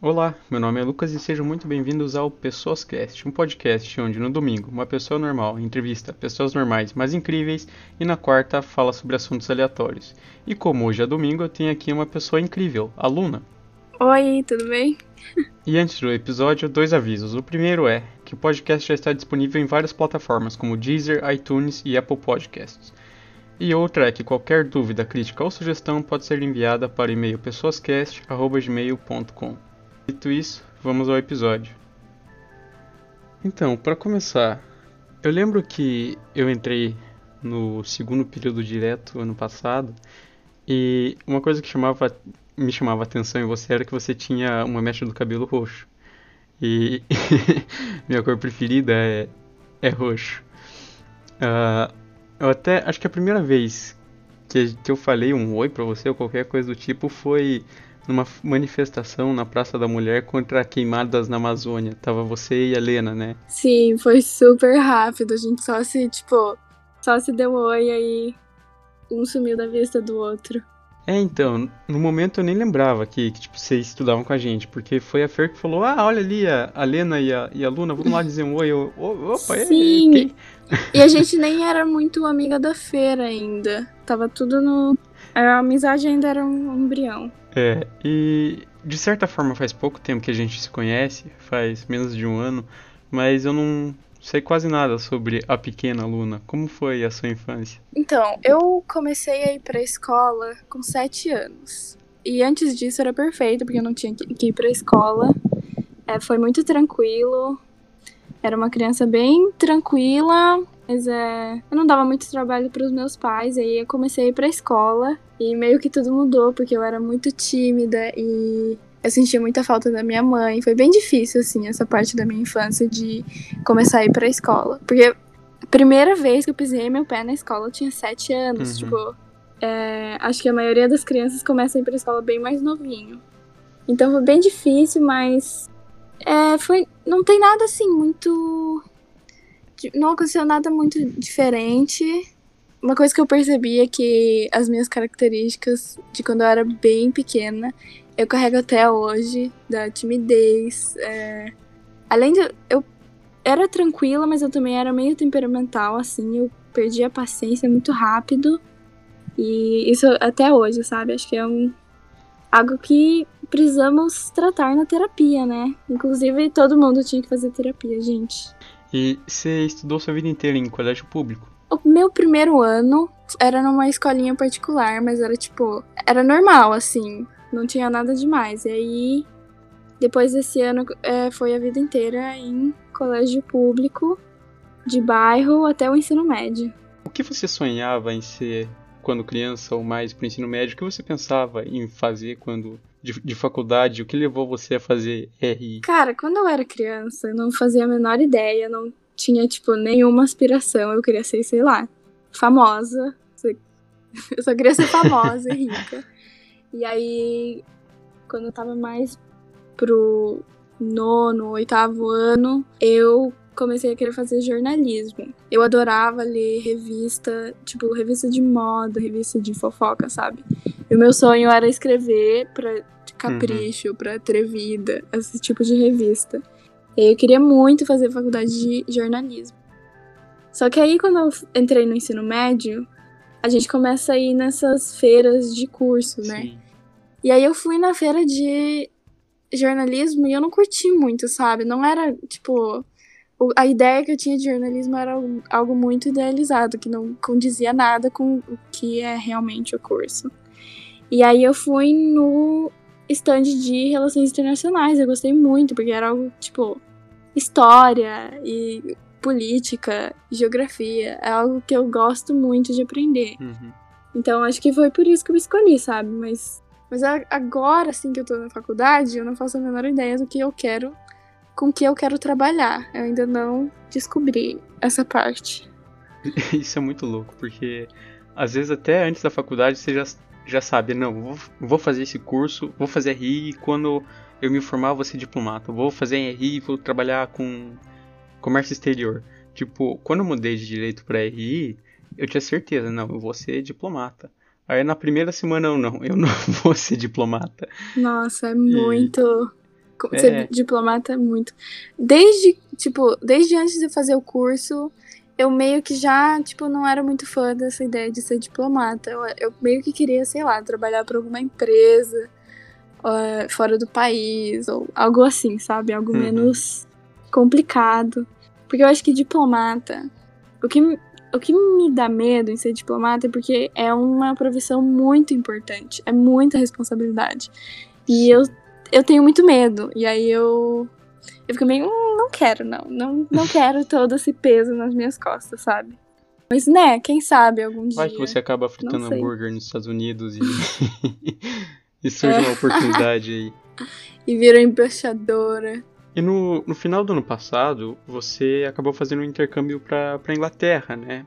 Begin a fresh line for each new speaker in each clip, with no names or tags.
Olá, meu nome é Lucas e sejam muito bem-vindos ao Pessoas Cast, um podcast onde no domingo uma pessoa normal entrevista pessoas normais mas incríveis e na quarta fala sobre assuntos aleatórios. E como hoje é domingo, eu tenho aqui uma pessoa incrível, a Luna.
Oi, tudo bem?
E antes do episódio, dois avisos. O primeiro é que o podcast já está disponível em várias plataformas como Deezer, iTunes e Apple Podcasts. E outra é que qualquer dúvida, crítica ou sugestão pode ser enviada para o e-mail pessoascast.gmail.com. Dito isso, vamos ao episódio. Então, para começar, eu lembro que eu entrei no segundo período direto ano passado e uma coisa que chamava, me chamava atenção em você era que você tinha uma mecha do cabelo roxo. E minha cor preferida é, é roxo. Uh, eu até acho que a primeira vez que, que eu falei um oi pra você ou qualquer coisa do tipo foi numa manifestação na Praça da Mulher contra queimadas na Amazônia. Tava você e a Helena, né?
Sim, foi super rápido. A gente só se, tipo, só se deu oi aí um sumiu da vista do outro.
É, então, no momento eu nem lembrava que, que tipo, vocês estudavam com a gente, porque foi a Fer que falou, ah, olha ali a, a Lena e a, e a Luna, vamos lá dizer um oi. Eu, opa,
Sim. É, e a gente nem era muito amiga da Fer ainda. Tava tudo no. A amizade ainda era um embrião.
É, e de certa forma faz pouco tempo que a gente se conhece, faz menos de um ano, mas eu não sei quase nada sobre a pequena Luna. Como foi a sua infância?
Então, eu comecei a ir pra escola com sete anos. E antes disso era perfeito, porque eu não tinha que ir pra escola. É, foi muito tranquilo. Era uma criança bem tranquila, mas é, eu não dava muito trabalho para os meus pais, aí eu comecei a ir pra escola e meio que tudo mudou, porque eu era muito tímida e eu sentia muita falta da minha mãe. Foi bem difícil, assim, essa parte da minha infância de começar a ir pra escola. Porque a primeira vez que eu pisei meu pé na escola eu tinha sete anos, uhum. tipo. É, acho que a maioria das crianças começa a ir pra escola bem mais novinho. Então foi bem difícil, mas. É, foi. Não tem nada assim muito não aconteceu nada muito diferente. Uma coisa que eu percebi é que as minhas características de quando eu era bem pequena, eu carrego até hoje, da timidez. É... Além de. Eu era tranquila, mas eu também era meio temperamental, assim. Eu perdi a paciência muito rápido. E isso até hoje, sabe? Acho que é um. Algo que precisamos tratar na terapia, né? Inclusive, todo mundo tinha que fazer terapia, gente.
E você estudou sua vida inteira em colégio público?
O meu primeiro ano era numa escolinha particular, mas era tipo. Era normal, assim. Não tinha nada demais. E aí, depois desse ano, é, foi a vida inteira em colégio público, de bairro até o ensino médio.
O que você sonhava em ser quando criança ou mais pro ensino médio? O que você pensava em fazer quando de, de, faculdade, o que levou você a fazer RI?
Cara, quando eu era criança, eu não fazia a menor ideia, não tinha, tipo, nenhuma aspiração. Eu queria ser, sei lá, famosa. Eu só queria ser famosa e rica. E aí, quando eu tava mais pro nono, oitavo ano, eu comecei a querer fazer jornalismo. Eu adorava ler revista, tipo, revista de moda, revista de fofoca, sabe? E o meu sonho era escrever pra Capricho, uhum. pra Atrevida, esse tipo de revista. Eu queria muito fazer faculdade de jornalismo. Só que aí, quando eu entrei no ensino médio, a gente começa a ir nessas feiras de curso, né? Sim. E aí eu fui na feira de jornalismo e eu não curti muito, sabe? Não era, tipo. A ideia que eu tinha de jornalismo era algo muito idealizado, que não condizia nada com o que é realmente o curso. E aí eu fui no stand de relações internacionais. Eu gostei muito, porque era algo tipo história e política, geografia. É algo que eu gosto muito de aprender. Uhum. Então acho que foi por isso que eu escolhi, sabe? Mas, mas agora, assim que eu tô na faculdade, eu não faço a menor ideia do que eu quero, com que eu quero trabalhar. Eu ainda não descobri essa parte.
Isso é muito louco, porque às vezes até antes da faculdade você já já sabe, não, vou, vou fazer esse curso, vou fazer RI e quando eu me formar vou ser diplomata. Vou fazer RI e vou trabalhar com comércio exterior. Tipo, quando eu mudei de direito para RI, eu tinha certeza, não, eu vou ser diplomata. Aí na primeira semana eu não, eu não vou ser diplomata.
Nossa, é muito. É. Ser diplomata é muito. Desde, tipo, desde antes de fazer o curso, eu meio que já, tipo, não era muito fã dessa ideia de ser diplomata. Eu, eu meio que queria, sei lá, trabalhar para alguma empresa uh, fora do país, ou algo assim, sabe? Algo uhum. menos complicado. Porque eu acho que diplomata. O que, o que me dá medo em ser diplomata é porque é uma profissão muito importante. É muita responsabilidade. E eu, eu tenho muito medo. E aí eu eu fico meio, hum, não quero, não. Não, não quero todo esse peso nas minhas costas, sabe? Mas, né, quem sabe algum dia.
Vai que você acaba fritando hambúrguer nos Estados Unidos e. e surge é. uma oportunidade aí.
E vira embaixadora.
E no, no final do ano passado, você acabou fazendo um intercâmbio pra, pra Inglaterra, né?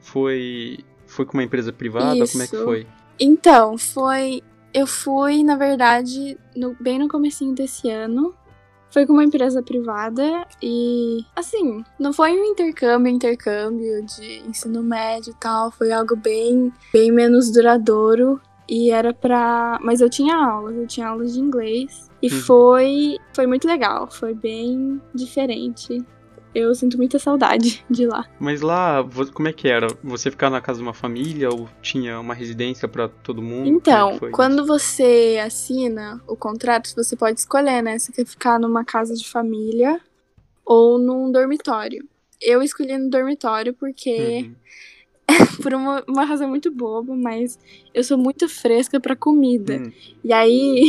Foi. Foi com uma empresa privada? Isso. Como é que foi?
Então, foi. Eu fui, na verdade, no, bem no comecinho desse ano. Foi com uma empresa privada e, assim, não foi um intercâmbio, intercâmbio de ensino médio e tal, foi algo bem, bem menos duradouro e era pra. Mas eu tinha aulas, eu tinha aulas de inglês e uhum. foi, foi muito legal, foi bem diferente eu sinto muita saudade de lá.
Mas lá, como é que era? Você ficava na casa de uma família ou tinha uma residência para todo mundo?
É então, é quando você assina o contrato, você pode escolher, né? Você quer ficar numa casa de família ou num dormitório. Eu escolhi no dormitório porque. Uhum. por uma, uma, razão muito boba, mas eu sou muito fresca para comida. Uhum. E aí.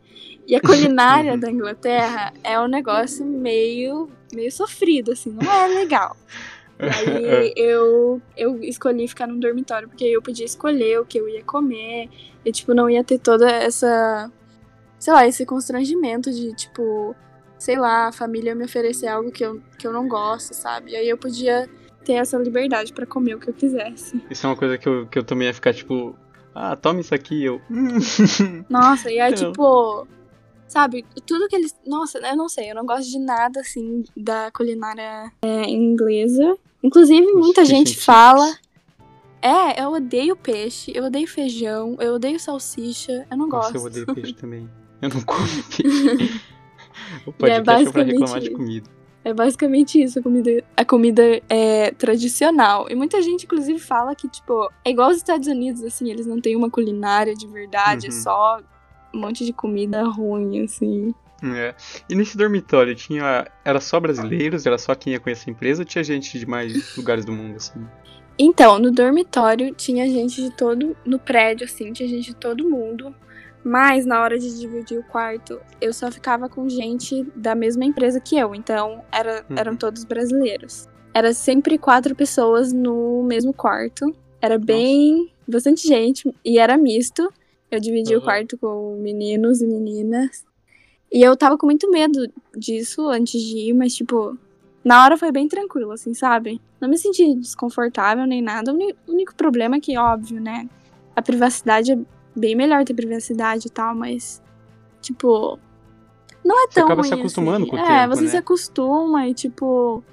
e a culinária uhum. da Inglaterra é um negócio meio meio sofrido, assim, não é legal. E aí eu, eu escolhi ficar num dormitório, porque eu podia escolher o que eu ia comer. E, tipo, não ia ter toda essa. Sei lá, esse constrangimento de, tipo, sei lá, a família me oferecer algo que eu, que eu não gosto, sabe? E aí eu podia ter essa liberdade para comer o que eu quisesse.
Isso é uma coisa que eu, que eu também ia ficar, tipo, ah, toma isso aqui, eu.
Nossa, e aí, então... tipo, Sabe, tudo que eles. Nossa, eu não sei, eu não gosto de nada assim da culinária é, inglesa. Inclusive, muita gente fala. É, eu odeio peixe, eu odeio feijão, eu odeio salsicha, eu não gosto.
Nossa, eu odeio peixe também. Eu não como peixe. o podcast é, é pra reclamar de comida.
É basicamente isso, a comida, a comida é tradicional. E muita gente, inclusive, fala que, tipo, é igual os Estados Unidos, assim, eles não têm uma culinária de verdade, é uhum. é só um monte de comida ruim, assim.
É. E nesse dormitório tinha. Era só brasileiros? Era só quem ia conhecer a empresa ou tinha gente de mais lugares do mundo, assim?
Então, no dormitório tinha gente de todo. No prédio, assim, tinha gente de todo mundo. Mas na hora de dividir o quarto, eu só ficava com gente da mesma empresa que eu. Então, era, uhum. eram todos brasileiros. Era sempre quatro pessoas no mesmo quarto. Era bem. Nossa. bastante gente. E era misto. Eu dividi uhum. o quarto com meninos e meninas. E eu tava com muito medo disso antes de ir, mas, tipo, na hora foi bem tranquilo, assim, sabe? Não me senti desconfortável nem nada. O único problema é que, óbvio, né? A privacidade é bem melhor ter privacidade e tal, mas, tipo, não é tão.
Você acaba
ruim,
se acostumando
assim.
com o
é,
tempo.
É, você
né?
se acostuma e, tipo,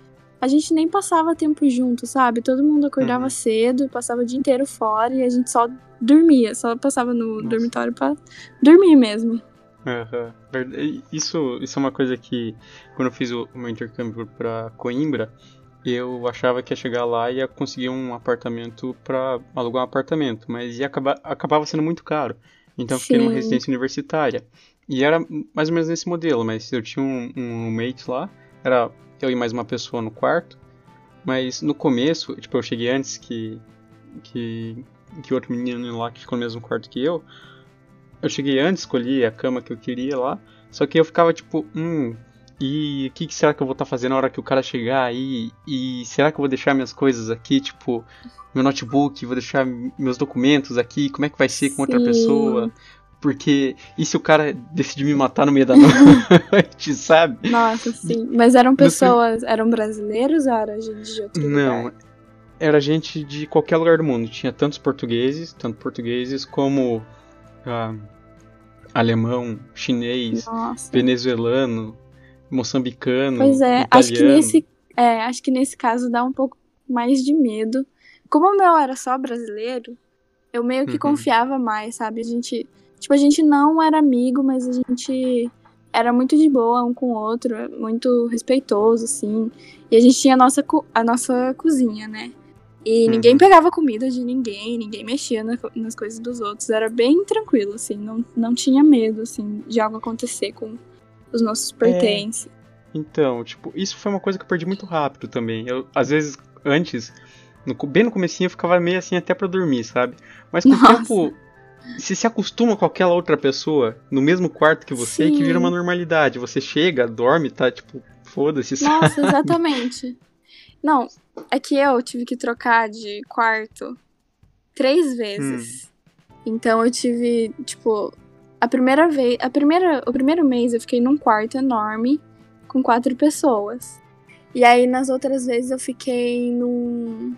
a gente nem passava tempo junto, sabe? Todo mundo acordava uhum. cedo, passava o dia inteiro fora e a gente só dormia, só passava no Nossa. dormitório pra dormir mesmo.
Uhum. Isso, isso é uma coisa que, quando eu fiz o meu intercâmbio pra Coimbra, eu achava que ia chegar lá e ia conseguir um apartamento para alugar um apartamento, mas ia acabar, acabava sendo muito caro. Então eu fiquei numa residência universitária. E era mais ou menos nesse modelo, mas eu tinha um, um roommate lá, era eu e mais uma pessoa no quarto. Mas no começo, tipo, eu cheguei antes que, que, que outro menino lá que ficou no mesmo quarto que eu. Eu cheguei antes, escolhi a cama que eu queria lá. Só que eu ficava tipo, hum, e o que, que, será que eu vou estar tá fazendo na hora que o cara chegar aí? E será que eu vou deixar minhas coisas aqui, tipo, meu notebook, vou deixar meus documentos aqui? Como é que vai ser com outra pessoa? Porque e se o cara decidir me matar no meio da noite, sabe?
Nossa, sim. Mas eram pessoas, eram brasileiros ou era gente de outro
Não,
lugar?
era gente de qualquer lugar do mundo. Tinha tantos portugueses, tanto portugueses como ah, alemão, chinês, Nossa. venezuelano, moçambicano.
Pois
é, italiano.
acho que nesse, é, acho que nesse caso dá um pouco mais de medo. Como o meu era só brasileiro, eu meio que uhum. confiava mais, sabe? A gente Tipo, a gente não era amigo, mas a gente era muito de boa um com o outro, muito respeitoso, assim. E a gente tinha a nossa, a nossa cozinha, né? E ninguém uhum. pegava comida de ninguém, ninguém mexia na, nas coisas dos outros. Era bem tranquilo, assim, não, não tinha medo, assim, de algo acontecer com os nossos pertences. É.
Então, tipo, isso foi uma coisa que eu perdi muito rápido também. Eu, às vezes, antes, no, bem no comecinho, eu ficava meio assim até pra dormir, sabe? Mas com Nossa. o tempo, se se acostuma com aquela outra pessoa no mesmo quarto que você, Sim. que vira uma normalidade. Você chega, dorme, tá, tipo, foda-se,
sabe? Nossa, exatamente. Não, é que eu tive que trocar de quarto três vezes. Hum. Então eu tive, tipo, a primeira vez, a primeira, o primeiro mês eu fiquei num quarto enorme com quatro pessoas. E aí nas outras vezes eu fiquei num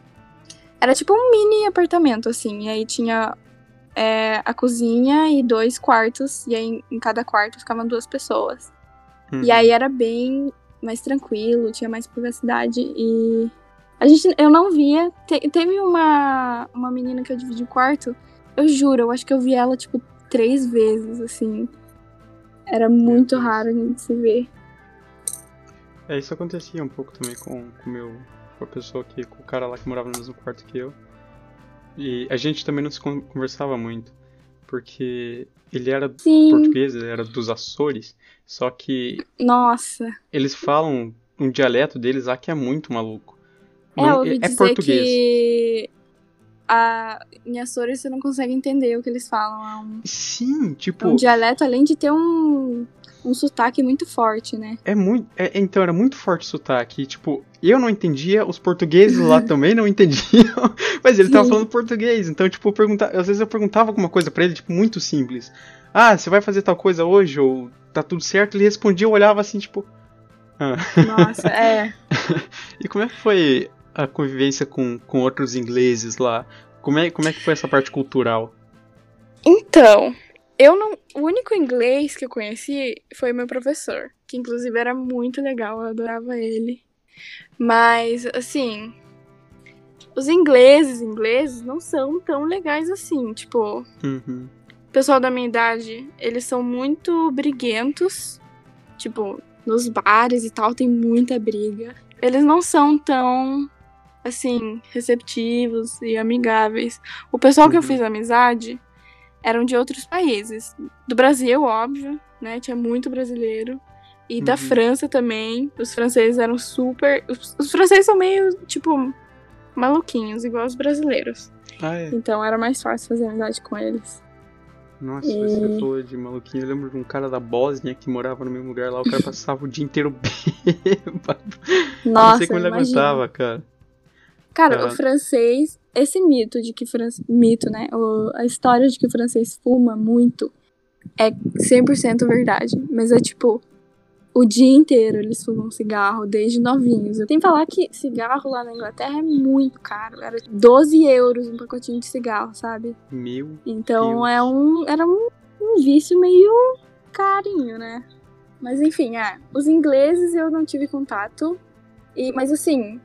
era tipo um mini apartamento assim, e aí tinha é, a cozinha e dois quartos, e aí em cada quarto ficavam duas pessoas. Uhum. E aí era bem mais tranquilo, tinha mais privacidade e a gente eu não via. Te, teve uma uma menina que eu dividi o quarto, eu juro, eu acho que eu vi ela tipo três vezes assim. Era muito raro a gente se ver.
É, isso acontecia um pouco também com, com, meu, com a pessoa que, com o cara lá que morava no mesmo quarto que eu. E a gente também não se conversava muito, porque ele era Sim. português, ele era dos Açores, só que.
Nossa!
Eles falam um dialeto deles lá que é muito maluco.
É, não, eu ouvi é, é português. que a, em Açores você não consegue entender o que eles falam. É um,
Sim, tipo.
É um dialeto, além de ter um, um sotaque muito forte, né?
É muito. É, então, era muito forte o sotaque. tipo, eu não entendia, os portugueses lá também não entendiam, mas ele Sim. tava falando português. Então, tipo, pergunta, às vezes eu perguntava alguma coisa para ele, tipo, muito simples. Ah, você vai fazer tal coisa hoje? Ou tá tudo certo? Ele respondia, eu olhava assim, tipo.
Ah. Nossa, é.
e como é que foi a convivência com, com outros ingleses lá? Como é, como é que foi essa parte cultural?
Então, eu não. O único inglês que eu conheci foi meu professor, que inclusive era muito legal, eu adorava ele. Mas, assim. Os ingleses, ingleses, não são tão legais assim. Tipo.
Uhum.
O pessoal da minha idade, eles são muito briguentos. Tipo, nos bares e tal, tem muita briga. Eles não são tão, assim, receptivos e amigáveis. O pessoal uhum. que eu uhum. fiz amizade eram de outros países. Do Brasil, óbvio, né? Tinha muito brasileiro. E uhum. da França também. Os franceses eram super. Os, os, franceses são meio, tipo, maluquinhos, igual os brasileiros.
Ah, é.
Então era mais fácil fazer amizade com eles.
Nossa, e... você falou de maluquinho. Eu lembro de um cara da Bósnia que morava no mesmo lugar lá. O cara passava o dia inteiro bêbado.
Nossa, não
sei como ele aguentava, cara.
Cara, o francês, esse mito de que mito, né? O, a história de que o francês fuma muito é 100% verdade, mas é tipo o dia inteiro eles fumam cigarro desde novinhos. Eu tenho que falar que cigarro lá na Inglaterra é muito caro. Era 12 euros um pacotinho de cigarro, sabe?
Meu.
Então
Deus.
é um, era um, um vício meio carinho, né? Mas enfim, é. Os ingleses eu não tive contato. E, mas assim,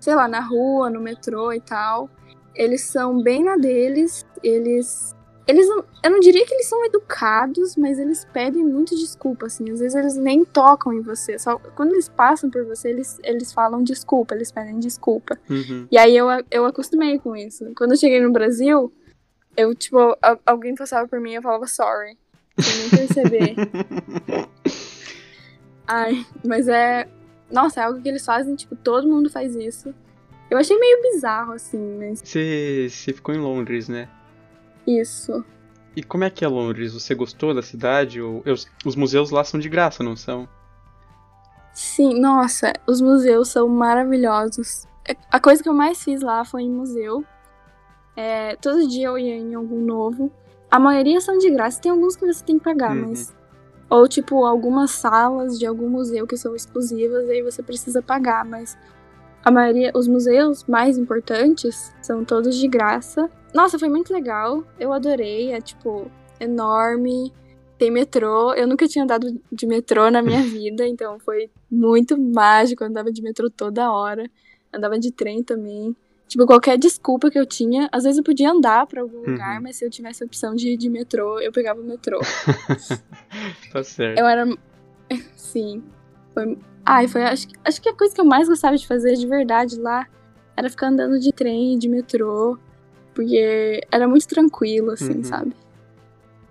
sei lá, na rua, no metrô e tal. Eles são bem na deles, eles. Eles não, eu não diria que eles são educados, mas eles pedem muito desculpa, assim. Às vezes eles nem tocam em você. Só quando eles passam por você, eles, eles falam desculpa, eles pedem desculpa.
Uhum.
E aí eu, eu acostumei com isso. Quando eu cheguei no Brasil, eu, tipo, alguém passava por mim e eu falava sorry. Sem nem perceber. Ai, mas é. Nossa, é algo que eles fazem, tipo, todo mundo faz isso. Eu achei meio bizarro, assim, mas.
Você, ficou em Londres, né?
Isso.
E como é que é Londres? Você gostou da cidade? Os, os museus lá são de graça, não são?
Sim, nossa, os museus são maravilhosos. É, a coisa que eu mais fiz lá foi em museu. É, todo dia eu ia em algum novo. A maioria são de graça, tem alguns que você tem que pagar, uhum. mas ou, tipo, algumas salas de algum museu que são exclusivas, aí você precisa pagar, mas a maioria, os museus mais importantes são todos de graça. Nossa, foi muito legal. Eu adorei. É, tipo, enorme. Tem metrô. Eu nunca tinha andado de metrô na minha vida, então foi muito mágico. Eu andava de metrô toda hora. Andava de trem também. Tipo, qualquer desculpa que eu tinha, às vezes eu podia andar para algum uhum. lugar, mas se eu tivesse a opção de ir de metrô, eu pegava o metrô.
tá certo.
Eu era Sim. Foi. Ai, foi. Acho, acho que a coisa que eu mais gostava de fazer de verdade lá era ficar andando de trem, de metrô. Porque era muito tranquilo, assim,
Uhum.
sabe?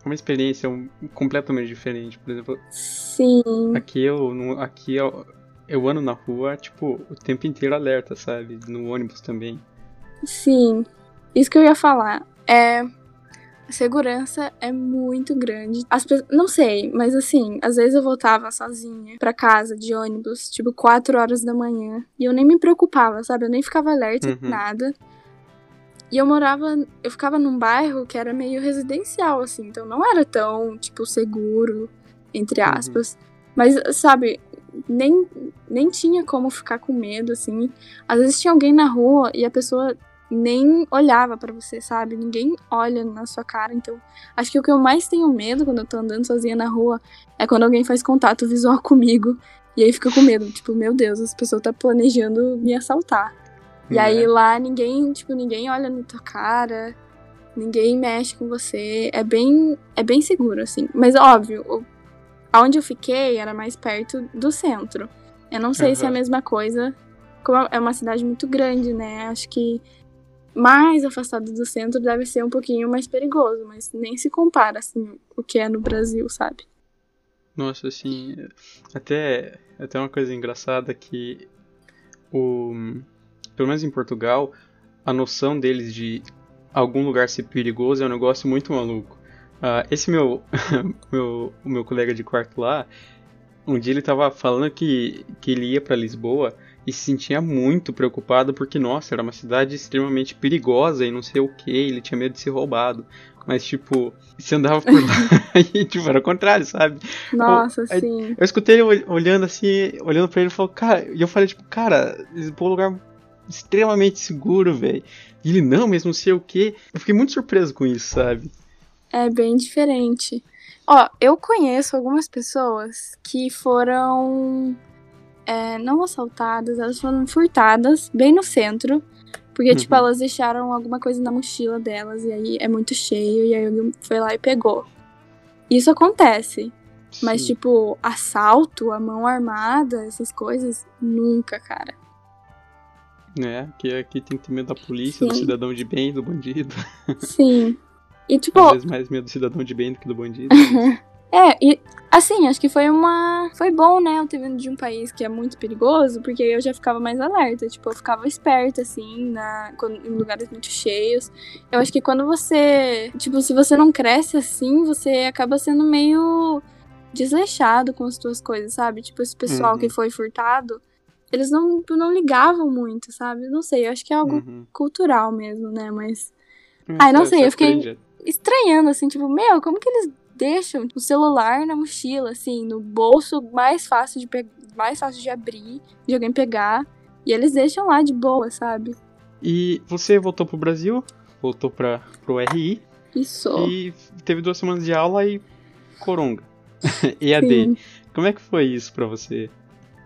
Uma experiência completamente diferente. Por exemplo,
Sim.
aqui eu, aqui eu, eu ando na rua, tipo, o tempo inteiro alerta, sabe? No ônibus também.
Sim, isso que eu ia falar. É. A segurança é muito grande. As. Não sei, mas assim, às vezes eu voltava sozinha pra casa de ônibus, tipo, 4 horas da manhã. E eu nem me preocupava, sabe? Eu nem ficava alerta,
Uhum.
nada. E eu morava. Eu ficava num bairro que era meio residencial, assim, então não era tão, tipo, seguro, entre
Uhum.
aspas. Mas, sabe, nem, nem tinha como ficar com medo, assim. Às vezes tinha alguém na rua e a pessoa nem olhava pra você, sabe? Ninguém olha na sua cara. Então, acho que o que eu mais tenho medo quando eu tô andando sozinha na rua é quando alguém faz contato visual comigo. E aí fica com medo, tipo, meu Deus, essa pessoa tá planejando me assaltar. E
né?
aí lá ninguém, tipo, ninguém olha na tua cara, ninguém mexe com você. É bem, é bem seguro, assim. Mas óbvio, o- aonde eu fiquei era mais perto do centro. Eu não sei se é a mesma coisa. Como é uma cidade muito grande, né? Acho que mais afastado do centro deve ser um pouquinho mais perigoso, mas nem se compara, assim, o que é no Brasil, sabe?
Nossa, assim, até, até uma coisa engraçada que o, pelo menos em Portugal, a noção deles de algum lugar ser perigoso é um negócio muito maluco. Ah, esse meu, meu, o meu colega de quarto lá, um dia ele tava falando que, que ele ia pra Lisboa e se sentia muito preocupado porque, nossa, era uma cidade extremamente perigosa e não sei o que, ele tinha medo de ser roubado. Mas, tipo, você andava por lá e, tipo, era o contrário, sabe?
Nossa,
aí-
sim.
Eu escutei ele ol- olhando assim, olhando pra ele e falou, cara, e eu falei, tipo, cara, Lisboa é um lugar extremamente seguro, velho. E ele, não, mas não sei o que. Eu fiquei muito surpreso com isso, sabe?
É bem diferente. Ó, eu conheço algumas pessoas que foram é, não assaltadas, elas foram furtadas bem no centro. Porque, tipo,
Uhum.
elas deixaram alguma coisa na mochila delas e aí é muito cheio e aí alguém foi lá e pegou. Isso acontece. Mas,
Sim.
tipo, assalto, a mão armada, essas coisas, nunca, cara.
né, que aqui tem que ter medo da polícia, do
Sim.
cidadão de bem, do bandido.
Sim. E, tipo,
Às vezes mais medo do cidadão de bem do que do bandido.
É, e assim, acho que foi uma. Foi bom, né, eu ter vindo de um país que é muito perigoso, porque aí eu já ficava mais alerta. Tipo, eu ficava esperta, assim, na, quando- em lugares muito cheios. Eu acho que quando você. Tipo, se você não cresce assim, você acaba sendo meio desleixado com as suas coisas, sabe? Tipo, esse pessoal
Uhum.
que foi furtado, eles não, não ligavam muito, sabe? Não sei, eu acho que é algo
Uhum.
cultural mesmo, né? Mas Ai, não
Sabe,
sei, eu fiquei- estranhando, assim, tipo, meu, como que eles deixam o celular na mochila, assim, no bolso mais fácil de pe- mais fácil de abrir, de alguém pegar, e eles deixam lá de boa, sabe?
E você voltou pro Brasil, voltou pra, pro RI
Isso.
e teve duas semanas de aula e coronga. EAD.
Sim.
Como é que foi isso pra você?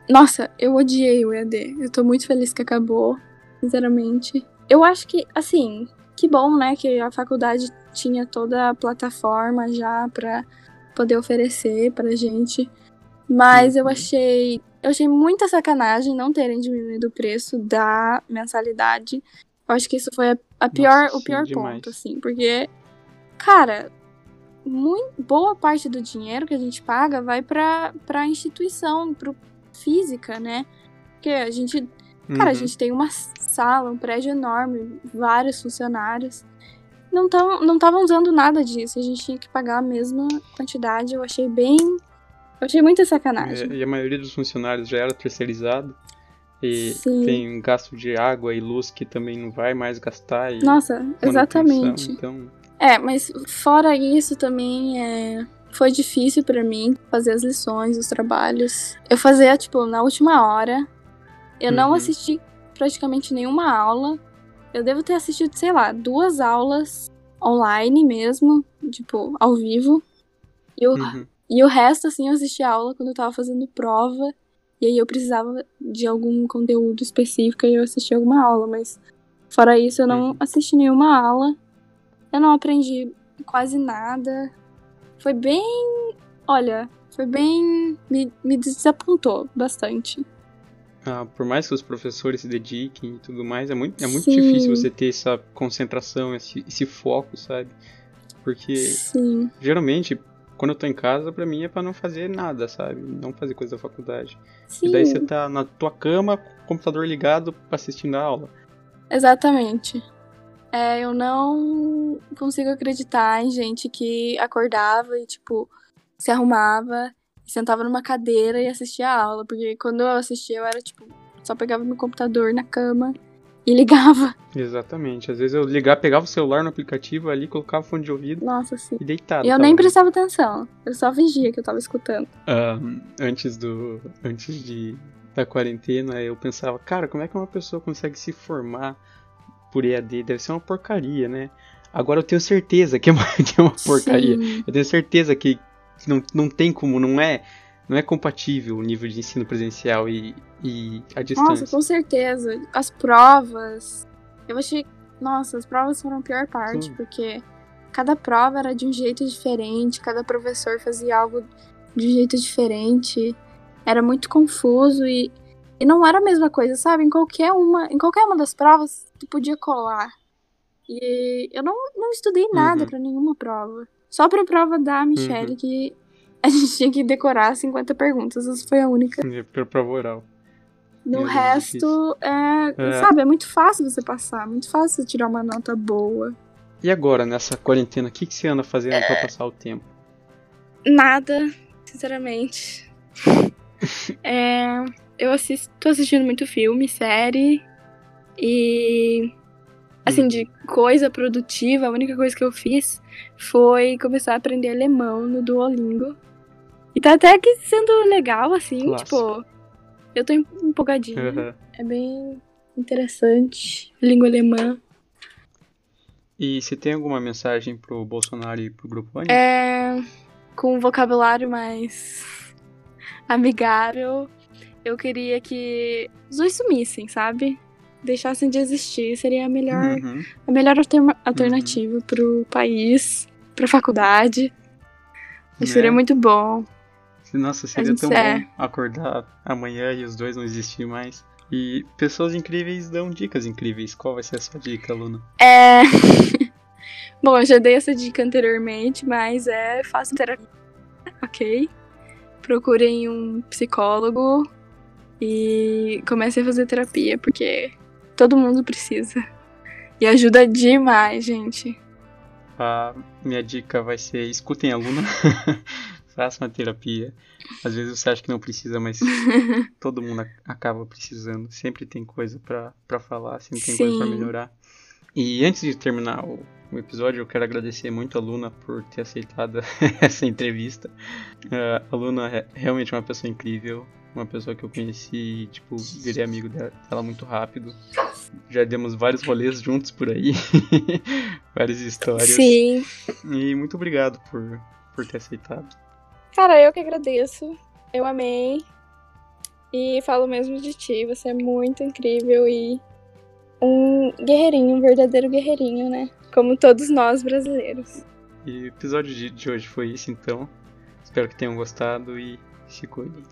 Nossa, eu odiei o EAD. Eu tô muito feliz que acabou, sinceramente. Eu acho que, assim, que bom, né, que a faculdade tinha toda a plataforma já pra poder oferecer pra gente. Mas eu
Uhum.
achei, eu achei muita sacanagem não terem diminuído o preço da mensalidade. Eu acho que isso foi a, a pior,
Nossa,
o pior
demais.
ponto, assim, porque, cara, muito, boa parte do dinheiro que a gente paga vai pra, pra instituição, pro física, né? Porque a gente, cara, a
Uhum.
gente tem uma sala, um prédio enorme, vários funcionários. Não estavam não tavam usando nada disso, a gente tinha que pagar a mesma quantidade. Eu achei bem. Eu achei muita sacanagem.
É, e a maioria dos funcionários já era terceirizado. E
Sim.
tem um gasto de água e luz que também não vai mais gastar. E
Nossa, exatamente.
Então,
É, mas fora isso também é. Foi difícil pra mim fazer as lições, os trabalhos. Eu fazia, tipo, na última hora. Eu não
Uhum.
assisti praticamente nenhuma aula. Eu devo ter assistido, sei lá, duas aulas online mesmo, tipo, ao vivo. E o,
uhum.
e o resto, assim, eu assisti a aula quando eu tava fazendo prova. E aí eu precisava de algum conteúdo específico e eu assisti alguma aula, mas fora isso eu não
Uhum.
assisti nenhuma aula. Eu não aprendi quase nada. Foi bem. Olha, foi bem. me, me desapontou bastante.
Ah, por mais que os professores se dediquem e tudo mais, é muito, é muito
Sim.
difícil você ter essa concentração, esse, esse foco, sabe? Porque
Sim.
geralmente, quando eu tô em casa, pra mim é pra não fazer nada, sabe? Não fazer coisa da faculdade.
Sim.
E daí você tá na tua cama, computador ligado, assistindo a aula.
Exatamente. É, eu não consigo acreditar em gente que acordava e, tipo, se arrumava, sentava numa cadeira e assistia a aula. Porque quando eu assistia, eu era, tipo, só pegava meu computador na cama e ligava.
Exatamente. Às vezes eu ligar, pegava o celular no aplicativo ali, colocava o fone de ouvido
Nossa, sim.
e deitado.
E eu
tava
nem prestava atenção. Eu só fingia que eu tava escutando.
Ah, antes do antes de da quarentena eu pensava cara como é que uma pessoa consegue se formar por EAD deve ser uma porcaria né agora eu tenho certeza que é uma, que é uma porcaria
Sim.
eu tenho certeza que não, não tem como não é não é compatível o nível de ensino presencial e, e a distância
Nossa, com certeza. As provas. Eu achei. Nossa, as provas foram a pior parte,
Sim.
porque cada prova era de um jeito diferente, cada professor fazia algo de um jeito diferente. Era muito confuso e, e não era a mesma coisa, sabe? Em qualquer uma, em qualquer uma das provas, tu podia colar. E eu não, não estudei nada
Uhum.
pra nenhuma prova. Só pra prova da Michelle,
Uhum.
que a gente tinha que decorar 50 perguntas. Essa foi a única.
pra prova oral
No
Deus,
resto, é,
É.
sabe, é muito fácil você passar, muito fácil você tirar uma nota boa.
e agora nessa quarentena o que que você anda fazendo
É.
pra passar o tempo
Nada, sinceramente. É, eu assisto, tô assistindo muito filme, série e assim de coisa produtiva, a única coisa que eu fiz foi começar a aprender alemão no Duolingo. E tá até que sendo legal assim, tipo, eu tô em- empolgadinha.
Aham.
É bem interessante, língua alemã.
e você tem alguma mensagem pro Bolsonaro e pro grupo Ânimo?
É, com um vocabulário mais amigável, eu queria que os dois sumissem, sabe? Deixassem de existir. Seria a melhor,
Uhum.
a melhor alterma- alternativa pro país, pra faculdade. Que
É.
Seria muito bom.
Nossa, seria tão
é.
bom acordar amanhã e os dois não existir mais. E pessoas incríveis dão dicas incríveis. Qual vai ser a sua dica, Luna?
É. Bom, eu já dei essa dica anteriormente, mas é façam terapia, ok? Procurem um psicólogo e comecem a fazer terapia, porque todo mundo precisa. E ajuda demais, gente.
A minha dica vai ser escutem a Luna. Façam a terapia. Às vezes você acha que não precisa, mas todo mundo ac- acaba precisando. Sempre tem coisa pra falar, sempre tem coisa pra
Sim.
melhorar. E antes de terminar o, o episódio, eu quero agradecer muito a Luna por ter aceitado essa entrevista. Eh, a Luna é realmente uma pessoa incrível, uma pessoa que eu conheci, tipo, virei amigo dela, muito rápido. Já demos vários rolês juntos por aí, várias histórias.
Sim.
E muito obrigado por, por ter aceitado.
Cara, eu que agradeço. Eu amei. E falo mesmo de ti. Você é muito incrível e um guerreirinho, um verdadeiro guerreirinho, né? Como todos nós brasileiros.
E o episódio de, de hoje foi isso, então. Espero que tenham gostado e se cuidem.